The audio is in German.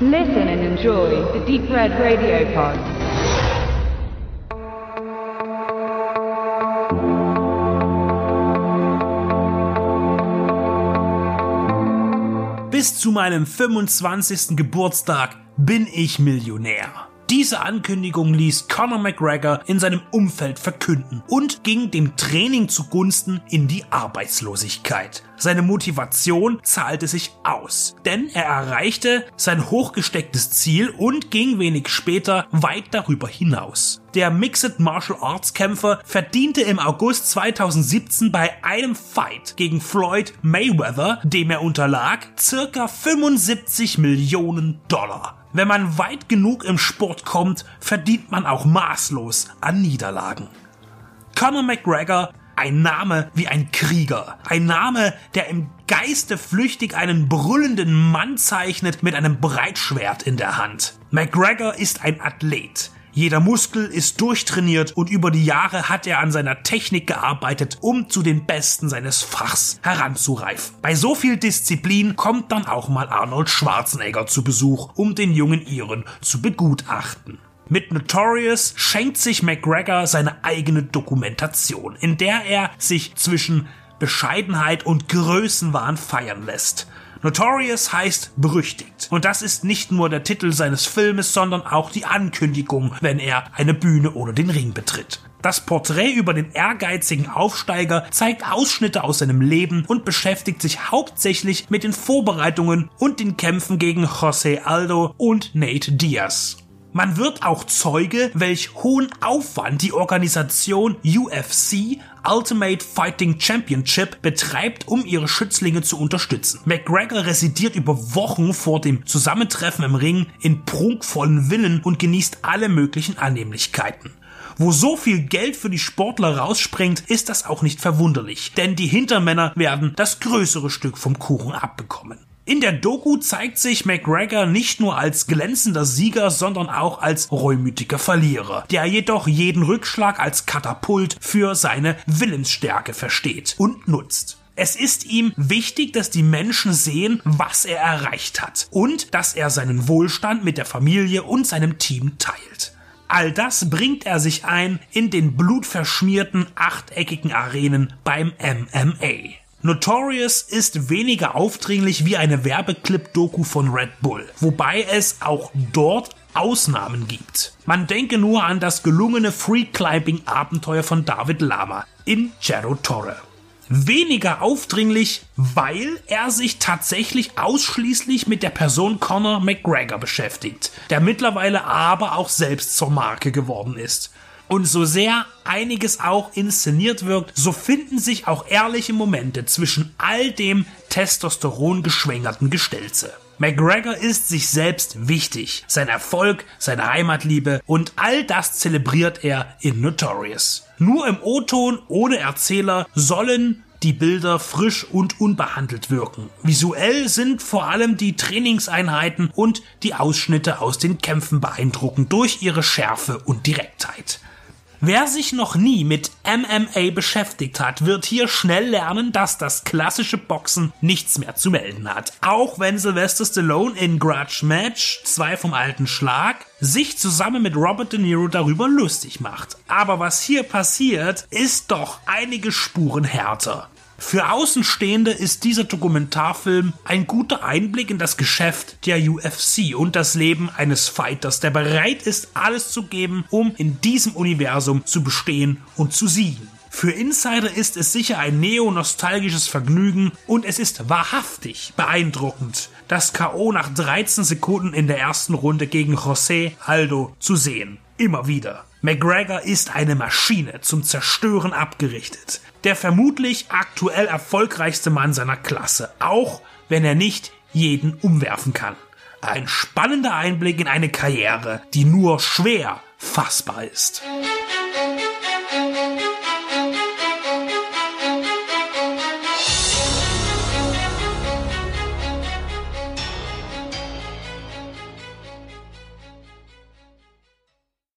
Listen and enjoy the Deep Red Radio Pod. Bis zu meinem 25. Geburtstag bin ich Millionär. Diese Ankündigung ließ Conor McGregor in seinem Umfeld verkünden und ging dem Training zugunsten in die Arbeitslosigkeit. Seine Motivation zahlte sich aus, denn er erreichte sein hochgestecktes Ziel und ging wenig später weit darüber hinaus. Der Mixed Martial Arts Kämpfer verdiente im August 2017 bei einem Fight gegen Floyd Mayweather, dem er unterlag, circa 75 Millionen Dollar. Wenn man weit genug im Sport kommt, verdient man auch maßlos an Niederlagen. Conor McGregor, ein Name wie ein Krieger. Ein Name, der im Geiste flüchtig einen brüllenden Mann zeichnet mit einem Breitschwert in der Hand. McGregor ist ein Athlet. Jeder Muskel ist durchtrainiert und über die Jahre hat er an seiner Technik gearbeitet, um zu den Besten seines Fachs heranzureifen. Bei so viel Disziplin kommt dann auch mal Arnold Schwarzenegger zu Besuch, um den jungen Iren zu begutachten. Mit Notorious schenkt sich McGregor seine eigene Dokumentation, in der er sich zwischen Bescheidenheit und Größenwahn feiern lässt. Notorious heißt berüchtigt. Und das ist nicht nur der Titel seines Filmes, sondern auch die Ankündigung, wenn er eine Bühne oder den Ring betritt. Das Porträt über den ehrgeizigen Aufsteiger zeigt Ausschnitte aus seinem Leben und beschäftigt sich hauptsächlich mit den Vorbereitungen und den Kämpfen gegen José Aldo und Nate Diaz. Man wird auch Zeuge, welch hohen Aufwand die Organisation UFC Ultimate Fighting Championship betreibt, um ihre Schützlinge zu unterstützen. McGregor residiert über Wochen vor dem Zusammentreffen im Ring in prunkvollen Villen und genießt alle möglichen Annehmlichkeiten. Wo so viel Geld für die Sportler rausspringt, ist das auch nicht verwunderlich, denn die Hintermänner werden das größere Stück vom Kuchen abbekommen. In der Doku zeigt sich McGregor nicht nur als glänzender Sieger, sondern auch als reumütiger Verlierer, der jedoch jeden Rückschlag als Katapult für seine Willensstärke versteht und nutzt. Es ist ihm wichtig, dass die Menschen sehen, was er erreicht hat und dass er seinen Wohlstand mit der Familie und seinem Team teilt. All das bringt er sich ein in den blutverschmierten achteckigen Arenen beim MMA. Notorious ist weniger aufdringlich wie eine Werbeclip-Doku von Red Bull, wobei es auch dort Ausnahmen gibt. Man denke nur an das gelungene Free-Climbing-Abenteuer von David Lama in Cerro Torre. Weniger aufdringlich, weil er sich tatsächlich ausschließlich mit der Person Conor McGregor beschäftigt, der mittlerweile aber auch selbst zur Marke geworden ist. Und so sehr einiges auch inszeniert wirkt, so finden sich auch ehrliche Momente zwischen all dem Testosteron geschwängerten Gestelze. McGregor ist sich selbst wichtig, sein Erfolg, seine Heimatliebe und all das zelebriert er in Notorious. Nur im O-Ton ohne Erzähler sollen die Bilder frisch und unbehandelt wirken. Visuell sind vor allem die Trainingseinheiten und die Ausschnitte aus den Kämpfen beeindruckend durch ihre Schärfe und Direktheit. Wer sich noch nie mit MMA beschäftigt hat, wird hier schnell lernen, dass das klassische Boxen nichts mehr zu melden hat. Auch wenn Sylvester Stallone in Grudge Match, zwei vom alten Schlag, sich zusammen mit Robert De Niro darüber lustig macht. Aber was hier passiert, ist doch einige Spuren härter. Für Außenstehende ist dieser Dokumentarfilm ein guter Einblick in das Geschäft der UFC und das Leben eines Fighters, der bereit ist, alles zu geben, um in diesem Universum zu bestehen und zu siegen. Für Insider ist es sicher ein neo-nostalgisches Vergnügen und es ist wahrhaftig beeindruckend, das K.O. nach 13 Sekunden in der ersten Runde gegen José Aldo zu sehen. Immer wieder. McGregor ist eine Maschine zum Zerstören abgerichtet der vermutlich aktuell erfolgreichste Mann seiner Klasse, auch wenn er nicht jeden umwerfen kann. Ein spannender Einblick in eine Karriere, die nur schwer fassbar ist.